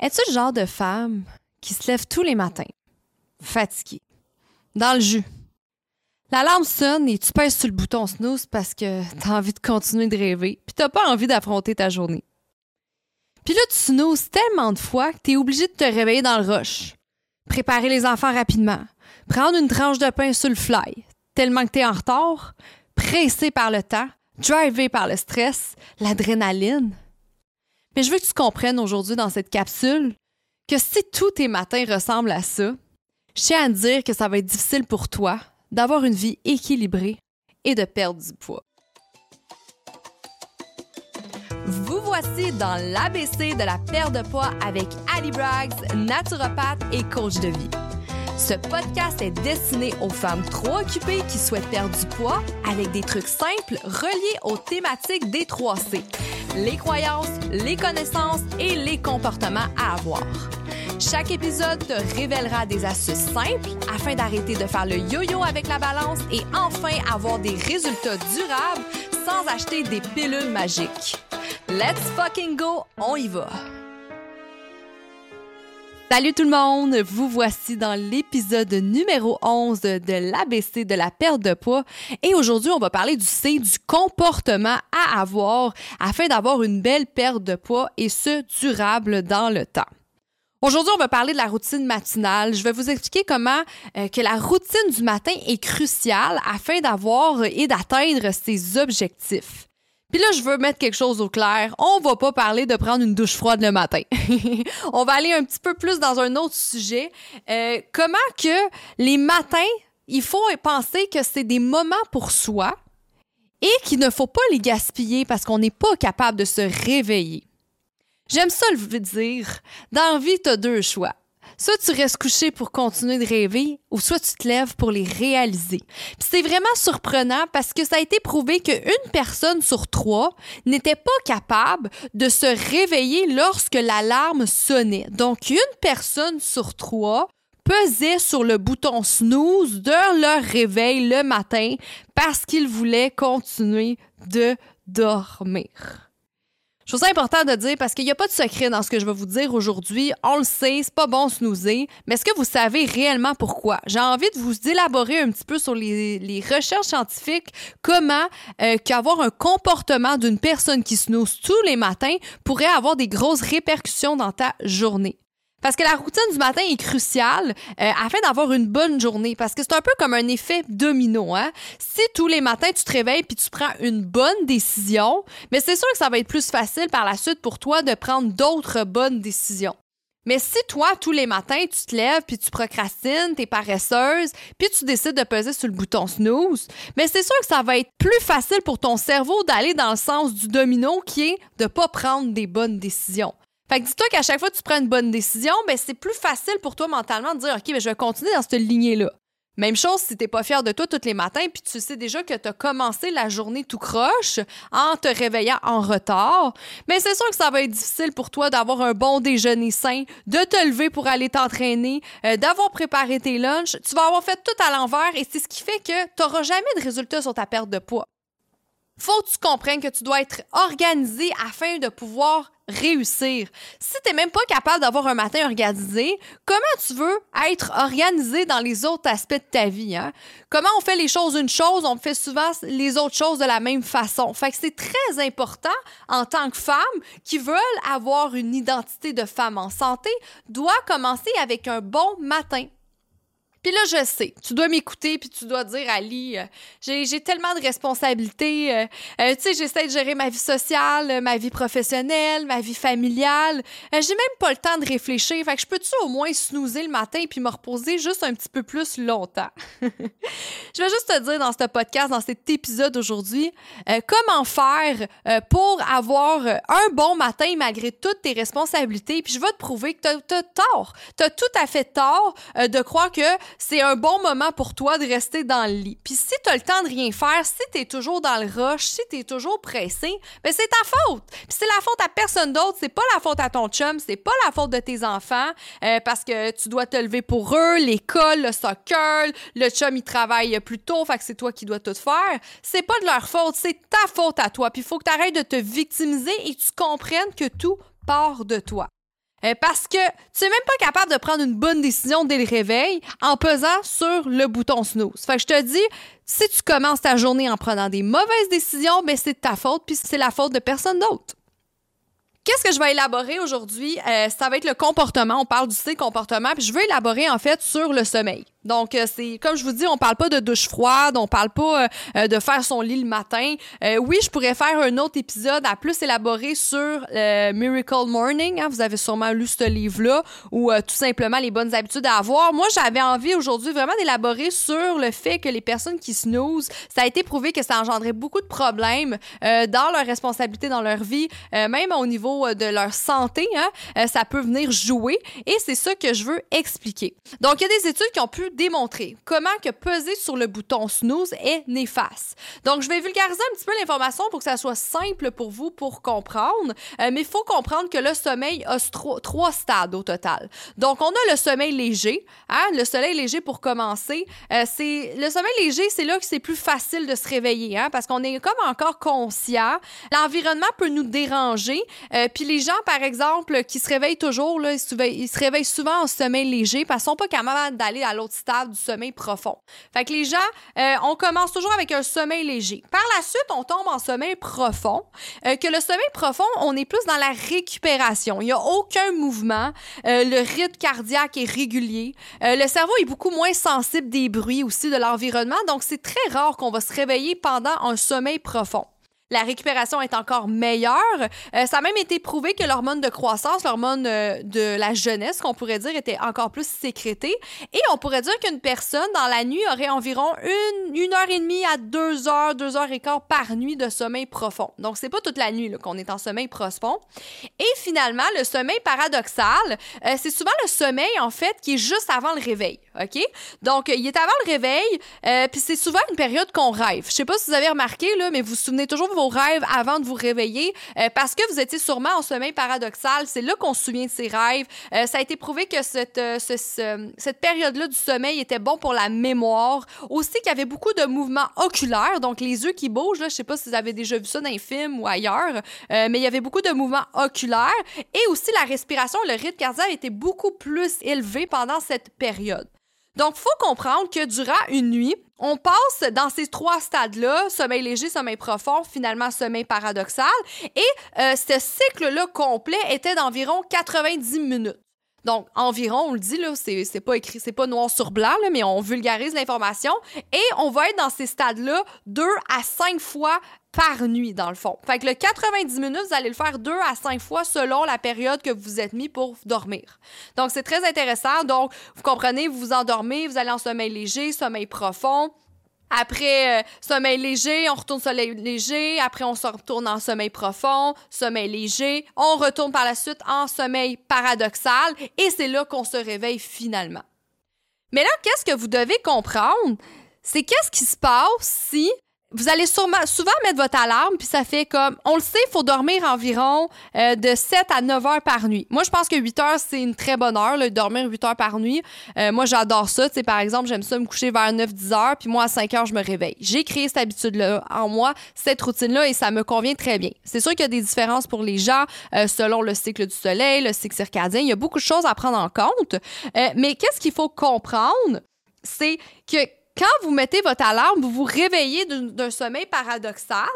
Es-tu le genre de femme qui se lève tous les matins, fatiguée, dans le jus? L'alarme sonne et tu pèses sur le bouton snooze parce que t'as envie de continuer de rêver puis t'as pas envie d'affronter ta journée. Puis là, tu snoozes tellement de fois que t'es obligé de te réveiller dans le rush, préparer les enfants rapidement, prendre une tranche de pain sur le fly, tellement que t'es en retard, pressé par le temps, drivé par le stress, l'adrénaline. Mais je veux que tu comprennes aujourd'hui dans cette capsule que si tous tes matins ressemblent à ça, je tiens à te dire que ça va être difficile pour toi d'avoir une vie équilibrée et de perdre du poids. Vous voici dans l'ABC de la perte de poids avec Ali Braggs, naturopathe et coach de vie. Ce podcast est destiné aux femmes trop occupées qui souhaitent perdre du poids avec des trucs simples reliés aux thématiques des 3C, les croyances, les connaissances et les comportements à avoir. Chaque épisode te révélera des astuces simples afin d'arrêter de faire le yo-yo avec la balance et enfin avoir des résultats durables sans acheter des pilules magiques. Let's fucking go, on y va! Salut tout le monde, vous voici dans l'épisode numéro 11 de l'ABC de la perte de poids et aujourd'hui on va parler du C, du comportement à avoir afin d'avoir une belle perte de poids et ce durable dans le temps. Aujourd'hui, on va parler de la routine matinale. Je vais vous expliquer comment euh, que la routine du matin est cruciale afin d'avoir et d'atteindre ses objectifs. Puis là, je veux mettre quelque chose au clair. On va pas parler de prendre une douche froide le matin. on va aller un petit peu plus dans un autre sujet. Euh, comment que les matins, il faut penser que c'est des moments pour soi et qu'il ne faut pas les gaspiller parce qu'on n'est pas capable de se réveiller. J'aime ça le dire. Dans la vie, tu as deux choix. Soit tu restes couché pour continuer de rêver, ou soit tu te lèves pour les réaliser. c'est vraiment surprenant parce que ça a été prouvé qu'une personne sur trois n'était pas capable de se réveiller lorsque l'alarme sonnait. Donc, une personne sur trois pesait sur le bouton snooze de leur réveil le matin parce qu'ils voulaient continuer de dormir. Je trouve ça important de dire parce qu'il n'y a pas de secret dans ce que je vais vous dire aujourd'hui. On le sait, c'est pas bon snoozer, mais est-ce que vous savez réellement pourquoi? J'ai envie de vous élaborer un petit peu sur les, recherches scientifiques, comment euh, qu'avoir un comportement d'une personne qui snooze tous les matins pourrait avoir des grosses répercussions dans ta journée? Parce que la routine du matin est cruciale euh, afin d'avoir une bonne journée. Parce que c'est un peu comme un effet domino. Hein? Si tous les matins tu te réveilles puis tu prends une bonne décision, mais c'est sûr que ça va être plus facile par la suite pour toi de prendre d'autres bonnes décisions. Mais si toi, tous les matins, tu te lèves puis tu procrastines, t'es paresseuse, puis tu décides de peser sur le bouton snooze, mais c'est sûr que ça va être plus facile pour ton cerveau d'aller dans le sens du domino qui est de pas prendre des bonnes décisions. Fait que dis-toi qu'à chaque fois que tu prends une bonne décision, ben c'est plus facile pour toi mentalement de dire OK, ben je vais continuer dans cette lignée-là. Même chose si t'es pas fier de toi tous les matins, puis tu sais déjà que tu as commencé la journée tout croche en te réveillant en retard, mais c'est sûr que ça va être difficile pour toi d'avoir un bon déjeuner sain, de te lever pour aller t'entraîner, euh, d'avoir préparé tes lunchs. Tu vas avoir fait tout à l'envers et c'est ce qui fait que tu n'auras jamais de résultat sur ta perte de poids faut que tu comprennes que tu dois être organisé afin de pouvoir réussir. Si tu n'es même pas capable d'avoir un matin organisé, comment tu veux être organisé dans les autres aspects de ta vie? Hein? Comment on fait les choses une chose, on fait souvent les autres choses de la même façon. Fait que c'est très important en tant que femme qui veulent avoir une identité de femme en santé, doit commencer avec un bon matin. Puis là, je sais, tu dois m'écouter, puis tu dois dire, Ali, euh, j'ai tellement de responsabilités. Euh, euh, tu sais, j'essaie de gérer ma vie sociale, ma vie professionnelle, ma vie familiale. j'ai même pas le temps de réfléchir. Fait que je peux-tu au moins snoozer le matin puis me reposer juste un petit peu plus longtemps? je vais juste te dire dans ce podcast, dans cet épisode aujourd'hui, comment faire pour avoir un bon matin malgré toutes tes responsabilités. Puis je vais te prouver que tu as, tort. Tu as tout à fait tort de croire que c'est un bon moment pour toi de rester dans le lit. Puis si tu le temps de rien faire, si tu toujours dans le rush, si tu toujours pressé, ben c'est ta faute. Puis c'est la faute à personne d'autre, c'est pas la faute à ton chum, c'est pas la faute de tes enfants euh, parce que tu dois te lever pour eux, l'école, le soccer, le chum il travaille plus tôt, fait que c'est toi qui dois tout faire. C'est pas de leur faute, c'est ta faute à toi. Puis il faut que tu de te victimiser et tu comprennes que tout part de toi. Euh, parce que tu n'es même pas capable de prendre une bonne décision dès le réveil en pesant sur le bouton snooze. Fait que je te dis, si tu commences ta journée en prenant des mauvaises décisions, ben c'est ta faute, puis c'est la faute de personne d'autre. Qu'est-ce que je vais élaborer aujourd'hui? Euh, ça va être le comportement. On parle du C comportement, puis je veux élaborer en fait sur le sommeil. Donc, euh, c'est comme je vous dis, on parle pas de douche froide, on parle pas euh, euh, de faire son lit le matin. oui, je pourrais faire un autre épisode à plus élaboré sur Miracle Morning. Hein, vous avez sûrement lu ce livre-là, ou tout simplement les bonnes habitudes à avoir. Moi, j'avais envie aujourd'hui vraiment d'élaborer sur le fait que les personnes qui snooze, ça a été prouvé que ça engendrait beaucoup de problèmes dans leur responsabilité dans leur vie, même au niveau de leur santé. Hein, ça peut venir jouer, et c'est ça que je veux expliquer. Donc, il y a des études qui ont pu démontrer comment que peser sur le bouton snooze est néfaste. Donc, je vais vulgariser un petit peu l'information pour que ça soit simple pour vous pour comprendre, euh, mais il faut comprendre que le sommeil a trois, stades au total. Donc, on a le sommeil léger, hein, le sommeil léger pour commencer. Euh, c'est le sommeil léger, c'est là que c'est plus facile de se réveiller, hein, parce qu'on est comme encore conscient. L'environnement peut nous déranger. Euh, puis les gens, par exemple, qui se réveillent toujours, là, ils, se réveillent souvent en sommeil léger parce qu'ils sont pas capables d'aller à l'autre stade du sommeil profond. Fait que les gens, euh, on commence toujours avec un sommeil léger. Par la suite, on tombe en sommeil profond. Euh, que le sommeil profond, on est plus dans la récupération. Il n'y a aucun mouvement. Euh, le rythme cardiaque est régulier. le cerveau est beaucoup moins sensible des bruits aussi de l'environnement. Donc, c'est très rare qu'on va se réveiller pendant un sommeil profond la récupération est encore meilleure. Euh, ça a même été prouvé que l'hormone de croissance, l'hormone euh, de la jeunesse, qu'on pourrait dire, était encore plus sécrétée. Et on pourrait dire qu'une personne, dans la nuit, aurait environ une, une heure et demie à deux heures, deux heures et quart par nuit de sommeil profond. Donc, c'est pas toute la nuit qu'on est en sommeil profond. Et finalement, le sommeil paradoxal, euh, c'est souvent le sommeil, en fait, qui est juste avant le réveil. OK? Donc, il est avant le réveil, puis c'est souvent une période qu'on rêve. Je sais pas si vous avez remarqué, là, mais vous vous souvenez toujours vos rêves avant de vous réveiller euh, parce que vous étiez sûrement en sommeil paradoxal. C'est là qu'on se souvient de ses rêves. Euh, ça a été prouvé que cette, euh, cette période-là du sommeil était bon pour la mémoire. Aussi qu'il y avait beaucoup de mouvements oculaires, donc les yeux qui bougent. Là, je sais pas si vous avez déjà vu ça dans un film ou ailleurs, mais il y avait beaucoup de mouvements oculaires et aussi la respiration, le rythme cardiaque était beaucoup plus élevé pendant cette période. Donc, faut comprendre que durant une nuit, on passe dans ces trois stades-là, sommeil léger, sommeil profond, finalement sommeil paradoxal, et euh, ce cycle-là complet était d'environ 90 minutes. Donc, environ, on le dit, là, c'est pas écrit, c'est pas noir sur blanc, mais on vulgarise l'information. Et on va être dans ces stades-là deux à cinq fois par nuit, dans le fond. Fait que le 90 minutes, vous allez le faire deux à cinq fois selon la période que vous êtes mis pour dormir. Donc, c'est très intéressant. Donc, vous comprenez, vous vous endormez, vous allez en sommeil léger, sommeil profond. Après euh, sommeil léger, on retourne sommeil léger. Après, on se retourne en sommeil profond, sommeil léger. On retourne par la suite en sommeil paradoxal. Et c'est là qu'on se réveille finalement. Mais là, qu'est-ce que vous devez comprendre? C'est qu'est-ce qui se passe si vous allez sûrement, souvent mettre votre alarme, puis ça fait comme, on le sait, il faut dormir environ euh, de 7 à 9 heures par nuit. Moi, je pense que 8 heures, c'est une très bonne heure, là, dormir 8 heures par nuit. Euh, moi, j'adore ça. Tu par exemple, j'aime ça me coucher vers 9-10 heures, puis moi, à 5 heures, je me réveille. J'ai créé cette habitude-là en moi, cette routine-là, et ça me convient très bien. C'est sûr qu'il y a des différences pour les gens euh, selon le cycle du soleil, le cycle circadien. Il y a beaucoup de choses à prendre en compte. mais qu'est-ce qu'il faut comprendre? C'est que quand vous mettez votre alarme, vous vous réveillez d'un sommeil paradoxal,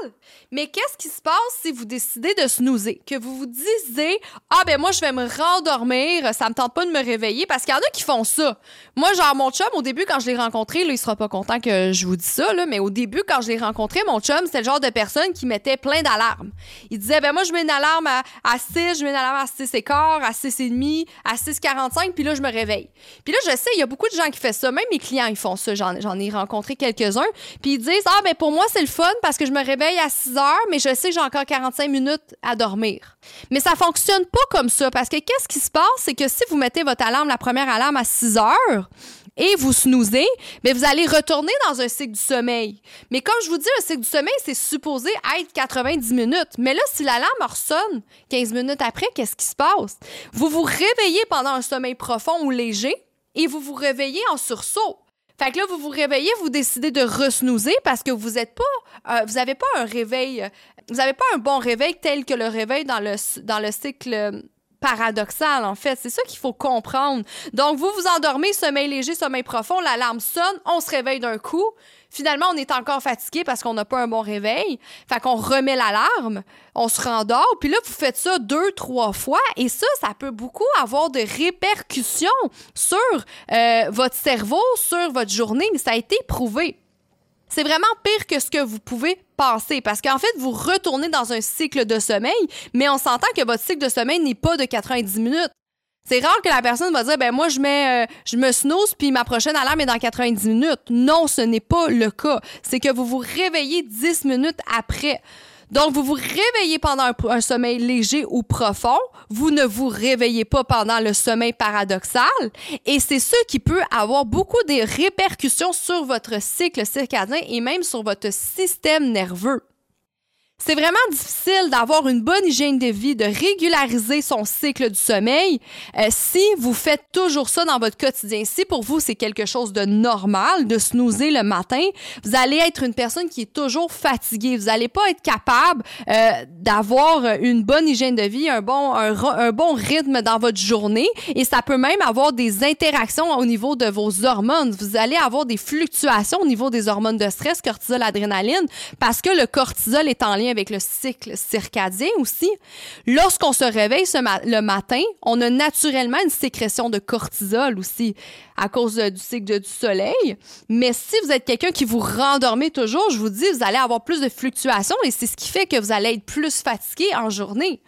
mais qu'est-ce qui se passe si vous décidez de snoozer? Que vous vous disiez, ah ben moi je vais me rendormir, ça me tente pas de me réveiller, parce qu'il y en a qui font ça. Moi, genre mon chum, au début, quand je l'ai rencontré, là, il sera pas content que je vous dise ça, là, mais au début, quand je l'ai rencontré, mon chum, c'était le genre de personne qui mettait plein d'alarmes. Il disait, ben moi je mets une alarme à, 6, je mets une alarme à 6 et à 6 et demi, à 6h45, puis là je me réveille. Puis là, je sais, il y a beaucoup de gens qui font ça, même mes clients, ils font ça, j'en j'en ai rencontré quelques-uns. Puis ils disent Ah, ben pour moi, c'est le fun parce que je me réveille à 6 heures, mais je sais que j'ai encore 45 minutes à dormir. Mais ça fonctionne pas comme ça parce que qu'est-ce qui se passe? C'est que si vous mettez votre alarme, la première alarme à 6 heures, et vous snoozez, mais vous allez retourner dans un cycle du sommeil. Mais comme je vous dis, le cycle du sommeil, c'est supposé être 90 minutes. Mais là, si l'alarme ressonne 15 minutes après, qu'est-ce qui se passe? Vous vous réveillez pendant un sommeil profond ou léger et vous vous réveillez en sursaut. Fait que là, vous vous réveillez, vous décidez de resnouser parce que vous êtes pas, euh, vous avez pas un réveil, vous avez pas un bon réveil tel que le réveil dans le, dans le cycle paradoxal, en fait. C'est ça qu'il faut comprendre. Donc, vous vous endormez, sommeil léger, sommeil profond, l'alarme sonne, on se réveille d'un coup. Finalement, on est encore fatigué parce qu'on n'a pas un bon réveil. Fait qu'on remet l'alarme, on se rendort, puis là, vous faites ça deux, trois fois, et ça, ça peut beaucoup avoir de répercussions sur euh, votre cerveau, sur votre journée, ça a été prouvé. C'est vraiment pire que ce que vous pouvez penser parce qu'en fait, vous retournez dans un cycle de sommeil, mais on s'entend que votre cycle de sommeil n'est pas de 90 minutes. C'est rare que la personne va dire ben moi je mets euh, je me snooze puis ma prochaine alarme est dans 90 minutes. Non, ce n'est pas le cas. C'est que vous vous réveillez 10 minutes après. Donc, vous vous réveillez pendant un, sommeil léger ou profond. Vous ne vous réveillez pas pendant le sommeil paradoxal. Et c'est ce qui peut avoir beaucoup de répercussions sur votre cycle circadien et même sur votre système nerveux. C'est vraiment difficile d'avoir une bonne hygiène de vie, de régulariser son cycle du sommeil euh, si vous faites toujours ça dans votre quotidien. Si pour vous c'est quelque chose de normal de snoozer le matin, vous allez être une personne qui est toujours fatiguée. Vous n'allez pas être capable euh, d'avoir une bonne hygiène de vie, un bon, un, bon rythme dans votre journée et ça peut même avoir des interactions au niveau de vos hormones. Vous allez avoir des fluctuations au niveau des hormones de stress, cortisol, adrénaline, parce que le cortisol est en lien avec le cycle circadien aussi. Lorsqu'on se réveille le matin, on a naturellement une sécrétion de cortisol aussi à cause du cycle du soleil. Mais si vous êtes quelqu'un qui vous rendormez toujours, je vous dis, vous allez avoir plus de fluctuations et c'est ce qui fait que vous allez être plus fatigué en journée.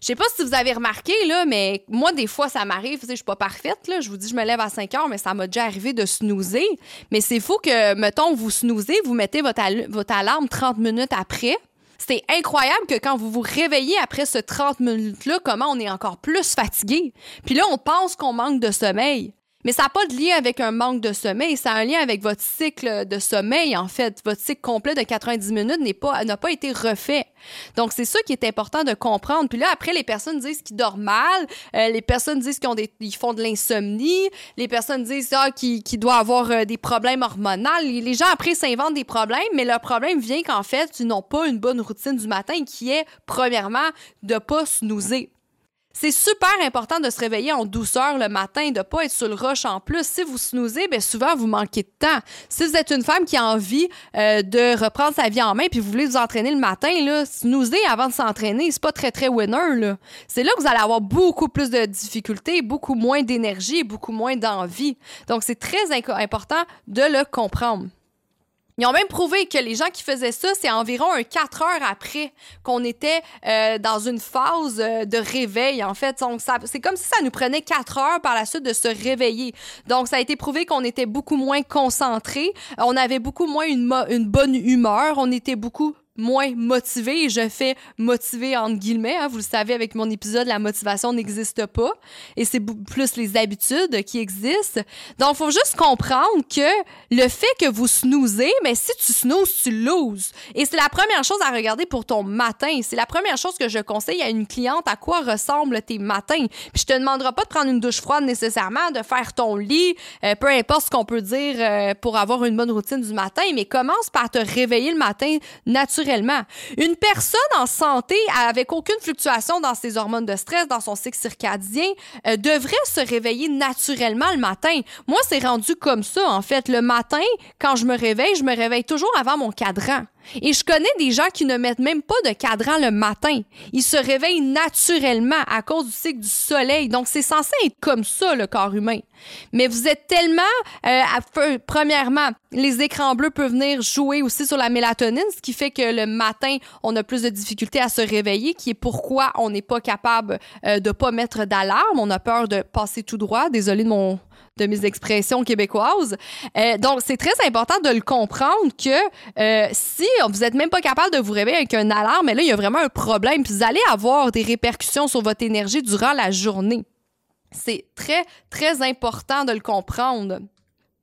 Je sais pas si vous avez remarqué, là, mais moi, des fois, ça m'arrive. Je suis pas parfaite. Je vous dis, je me lève à 5 heures, mais ça m'a déjà arrivé de snoozer. Mais c'est fou que, mettons, vous snoozez, vous mettez votre, votre alarme 30 minutes après. C'est incroyable que quand vous vous réveillez après ce 30 minutes-là, comment on est encore plus fatigué. Puis là, on pense qu'on manque de sommeil. Mais ça n'a pas de lien avec un manque de sommeil, ça a un lien avec votre cycle de sommeil, en fait. Votre cycle complet de 90 minutes n'a pas, pas été refait. Donc, c'est ça qui est important de comprendre. Puis là, après, les personnes disent qu'ils dorment mal, euh, les personnes disent qu'ils font de l'insomnie, les personnes disent ah, qu'ils, doivent avoir euh, des problèmes hormonaux. Les gens, après, s'inventent des problèmes, mais leur problème vient qu'en fait, ils n'ont pas une bonne routine du matin qui est, premièrement, de pas snoozer. C'est super important de se réveiller en douceur le matin, de pas être sur le rush en plus. Si vous snoozez, bien souvent vous manquez de temps. Si vous êtes une femme qui a envie euh, de reprendre sa vie en main puis vous voulez vous entraîner le matin, là, avant de s'entraîner, c'est pas très très winner C'est là que vous allez avoir beaucoup plus de difficultés, beaucoup moins d'énergie, beaucoup moins d'envie. Donc c'est très important de le comprendre. Ils ont même prouvé que les gens qui faisaient ça, c'est environ un 4 heures après qu'on était euh, dans une phase euh, de réveil, en fait. Donc, c'est comme si ça nous prenait 4 heures par la suite de se réveiller. Donc, ça a été prouvé qu'on était beaucoup moins concentré, on avait beaucoup moins une, une bonne humeur, on était beaucoup moins motivé je fais motiver entre guillemets. Hein. vous le savez avec mon épisode, la motivation n'existe pas et c'est plus les habitudes qui existent. Donc, faut juste comprendre que le fait que vous snoozez, mais si tu snoozes, tu loses. Et c'est la première chose à regarder pour ton matin. C'est la première chose que je conseille à une cliente à quoi ressemblent tes matins. Puis je te demanderai pas de prendre une douche froide nécessairement, de faire ton lit, euh, peu importe ce qu'on peut dire euh, pour avoir une bonne routine du matin, mais commence par te réveiller le matin naturellement une personne en santé avec aucune fluctuation dans ses hormones de stress, dans son cycle circadien, euh, devrait se réveiller naturellement le matin. Moi, c'est rendu comme ça, en fait. Le matin, quand je me réveille, je me réveille toujours avant mon cadran. Et je connais des gens qui ne mettent même pas de cadran le matin. Ils se réveillent naturellement à cause du cycle du soleil. Donc, c'est censé être comme ça, le corps humain. Mais vous êtes tellement, euh, premièrement, les écrans bleus peuvent venir jouer aussi sur la mélatonine, ce qui fait que le matin, on a plus de difficultés à se réveiller, qui est pourquoi on n'est pas capable euh, de pas mettre d'alarme. On a peur de passer tout droit. Désolé de mon de mes expressions québécoises. Euh, donc, c'est très important de le comprendre que euh, si vous n'êtes même pas capable de vous réveiller avec une alarme, mais là, il y a vraiment un problème. Puis vous allez avoir des répercussions sur votre énergie durant la journée. C'est très, très important de le comprendre.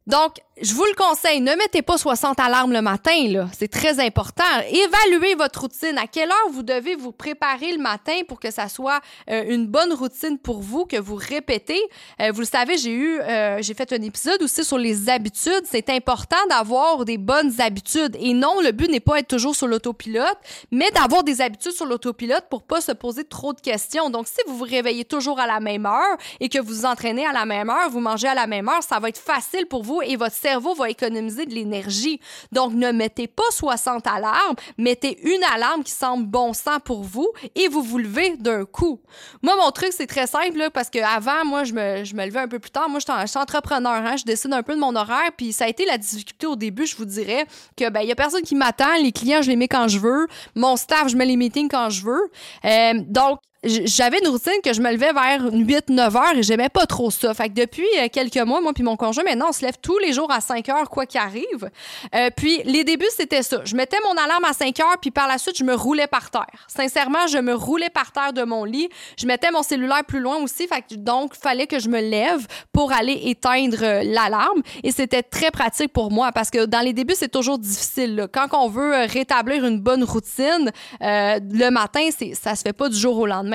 Donc, je vous le conseille, ne mettez pas 60 alarmes le matin, là. C'est très important. Évaluez votre routine. À quelle heure vous devez vous préparer le matin pour que ça soit euh, une bonne routine pour vous, que vous répétez? Euh, vous le savez, j'ai eu, euh, j'ai fait un épisode aussi sur les habitudes. C'est important d'avoir des bonnes habitudes. Et non, le but n'est pas être toujours sur l'autopilote, mais d'avoir des habitudes sur l'autopilote pour pas se poser trop de questions. Donc, si vous vous réveillez toujours à la même heure et que vous vous entraînez à la même heure, vous mangez à la même heure, ça va être facile pour vous et votre cerveau va économiser de l'énergie. Donc, ne mettez pas 60 alarmes, mettez une alarme qui semble bon sens pour vous et vous vous levez d'un coup. Moi, mon truc, c'est très simple, là, parce qu'avant, moi, je me, je me levais un peu plus tard. Moi, je suis entrepreneur, hein, je décide un peu de mon horaire, puis ça a été la difficulté au début, je vous dirais, que ben, il y a personne qui m'attend, les clients, je les mets quand je veux, mon staff, je mets les meetings quand je veux. Euh, donc, j'avais une routine que je me levais vers 8-9 heures et j'aimais pas trop ça. Fait que depuis euh, quelques mois, moi puis mon conjoint, maintenant, on se lève tous les jours à 5 heures, quoi qu'il arrive. Euh, puis les débuts, c'était ça. Je mettais mon alarme à 5 heures, puis par la suite, je me roulais par terre. Sincèrement, je me roulais par terre de mon lit. Je mettais mon cellulaire plus loin aussi, fait que, donc, fallait que je me lève pour aller éteindre euh, l'alarme. Et c'était très pratique pour moi parce que dans les débuts, c'est toujours difficile. Quand on veut rétablir une bonne routine, le matin, ça se fait pas du jour au lendemain.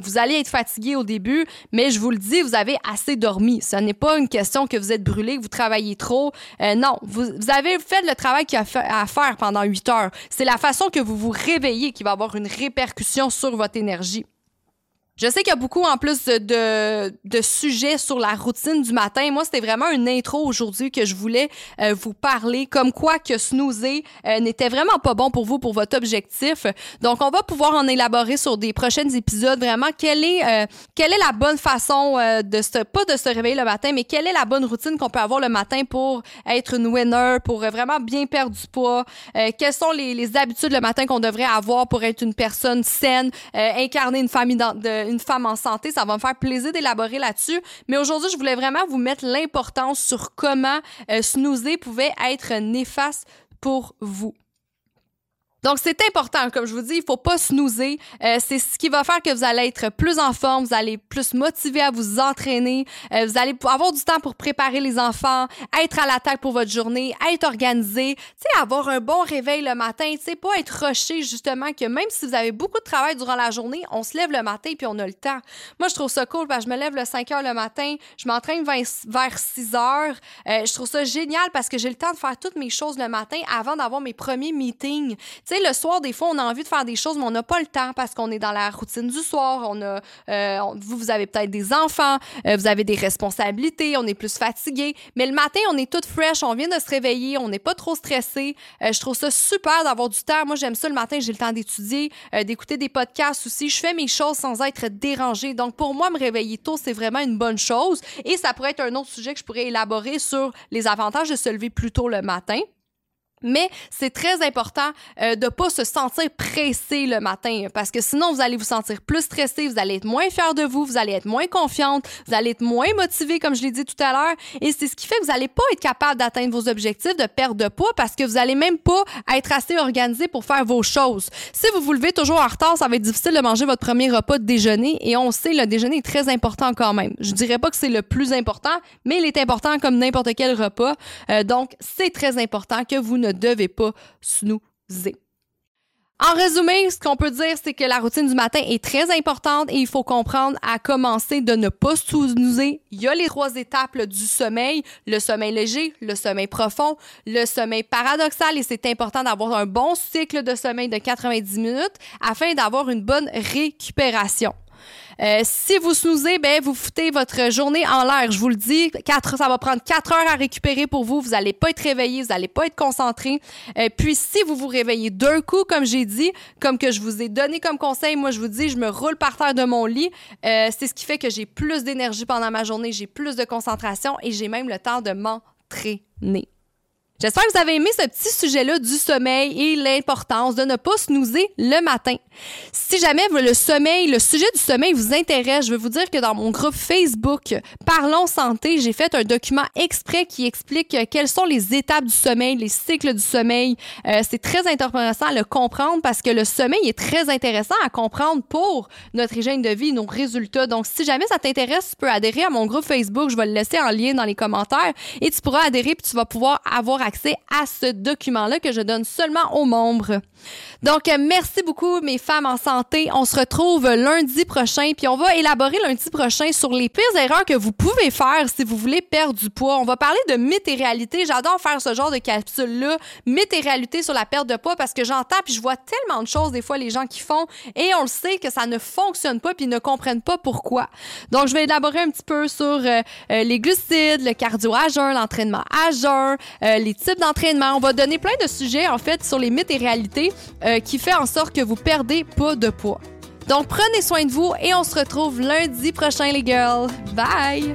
Vous allez être fatigué au début, mais je vous le dis, vous avez assez dormi. Ce n'est pas une question que vous êtes brûlé, que vous travaillez trop. Euh, non, vous, avez fait le travail qu'il y a à faire pendant 8 heures. C'est la façon que vous vous réveillez qui va avoir une répercussion sur votre énergie. Je sais qu'il y a beaucoup en plus de, de sujets sur la routine du matin. Moi, c'était vraiment une intro aujourd'hui que je voulais euh, vous parler, comme quoi que snoozer euh, n'était vraiment pas bon pour vous, pour votre objectif. Donc, on va pouvoir en élaborer sur des prochains épisodes vraiment quelle est, euh, quelle est la bonne façon de se, pas de se réveiller le matin, mais quelle est la bonne routine qu'on peut avoir le matin pour être une winner, pour vraiment bien perdre du poids? quelles sont les, les habitudes le matin qu'on devrait avoir pour être une personne saine, incarner une famille dans, de, une femme en santé. Ça va me faire plaisir d'élaborer là-dessus. Mais aujourd'hui, je voulais vraiment vous mettre l'importance sur comment euh, snoozer pouvait être néfaste pour vous. Donc, c'est important, comme je vous dis, il faut pas snoozer. Euh, c'est ce qui va faire que vous allez être plus en forme, vous allez plus motivé à vous entraîner, euh, vous allez avoir du temps pour préparer les enfants, être à l'attaque pour votre journée, être organisé, avoir un bon réveil le matin, pas être rushé, justement, que même si vous avez beaucoup de travail durant la journée, on se lève le matin puis on a le temps. Moi, je trouve ça cool parce que je me lève le 5 heures le matin, je m'entraîne vers 6 heures. Euh, je trouve ça génial parce que j'ai le temps de faire toutes mes choses le matin avant d'avoir mes premiers meetings. Le soir, des fois, on a envie de faire des choses, mais on n'a pas le temps parce qu'on est dans la routine du soir. On euh, vous, vous avez peut-être des enfants, euh, vous avez des responsabilités, on est plus fatigué. Mais le matin, on est tout fresh, on vient de se réveiller, on n'est pas trop stressé. Euh, je trouve ça super d'avoir du temps. Moi, j'aime ça le matin, j'ai le temps d'étudier, d'écouter des podcasts aussi. Je fais mes choses sans être dérangée. Donc, pour moi, me réveiller tôt, c'est vraiment une bonne chose. Et ça pourrait être un autre sujet que je pourrais élaborer sur les avantages de se lever plus tôt le matin. Mais c'est très important euh, de pas se sentir pressé le matin parce que sinon vous allez vous sentir plus stressé, vous allez être moins fier de vous, vous allez être moins confiante, vous allez être moins motivé comme je l'ai dit tout à l'heure et c'est ce qui fait que vous allez pas être capable d'atteindre vos objectifs de perte de poids parce que vous allez même pas être assez organisé pour faire vos choses. Si vous vous levez toujours en retard, ça va être difficile de manger votre premier repas de déjeuner et on sait le déjeuner est très important quand même. Je dirais pas que c'est le plus important, mais il est important comme n'importe quel repas. Euh, donc c'est très important que vous ne ne devez pas snoozer. En résumé, ce qu'on peut dire, c'est que la routine du matin est très importante et il faut comprendre à commencer de ne pas snoozer. Il y a les trois étapes du sommeil, le sommeil léger, le sommeil profond, le sommeil paradoxal et c'est important d'avoir un bon cycle de sommeil de 90 minutes afin d'avoir une bonne récupération. Euh, si vous snoozez, ben, vous foutez votre journée en l'air. Je vous le dis, quatre, ça va prendre quatre heures à récupérer pour vous. Vous n'allez pas être réveillé, vous n'allez pas être concentré. Euh, puis, si vous vous réveillez d'un coup, comme j'ai dit, comme que je vous ai donné comme conseil, moi, je vous dis, je me roule par terre de mon lit. Euh, c'est ce qui fait que j'ai plus d'énergie pendant ma journée, j'ai plus de concentration et j'ai même le temps de m'entraîner. J'espère que vous avez aimé ce petit sujet-là du sommeil et l'importance de ne pas snoozer le matin. Si jamais le sommeil, le sujet du sommeil vous intéresse, je veux vous dire que dans mon groupe Facebook Parlons Santé, j'ai fait un document exprès qui explique quelles sont les étapes du sommeil, les cycles du sommeil. Euh, c'est très intéressant à le comprendre parce que le sommeil est très intéressant à comprendre pour notre hygiène de vie, nos résultats. Donc, si jamais ça t'intéresse, tu peux adhérer à mon groupe Facebook. Je vais le laisser en lien dans les commentaires et tu pourras adhérer puis tu vas pouvoir avoir à ce document-là que je donne seulement aux membres. Donc, euh, merci beaucoup, mes femmes en santé. On se retrouve lundi prochain, puis on va élaborer lundi prochain sur les pires erreurs que vous pouvez faire si vous voulez perdre du poids. On va parler de mythes et réalités. J'adore faire ce genre de capsule-là, mythes et réalités sur la perte de poids, parce que j'entends, puis je vois tellement de choses, des fois, les gens qui font, et on le sait que ça ne fonctionne pas, puis ils ne comprennent pas pourquoi. Donc, je vais élaborer un petit peu sur euh, euh, les glucides, le cardio à jeun, l'entraînement à jeun, les types d'entraînement. On va donner plein de sujets, en fait, sur les mythes et réalités. Euh, qui fait en sorte que vous perdez pas de poids. Donc prenez soin de vous et on se retrouve lundi prochain les girls. Bye!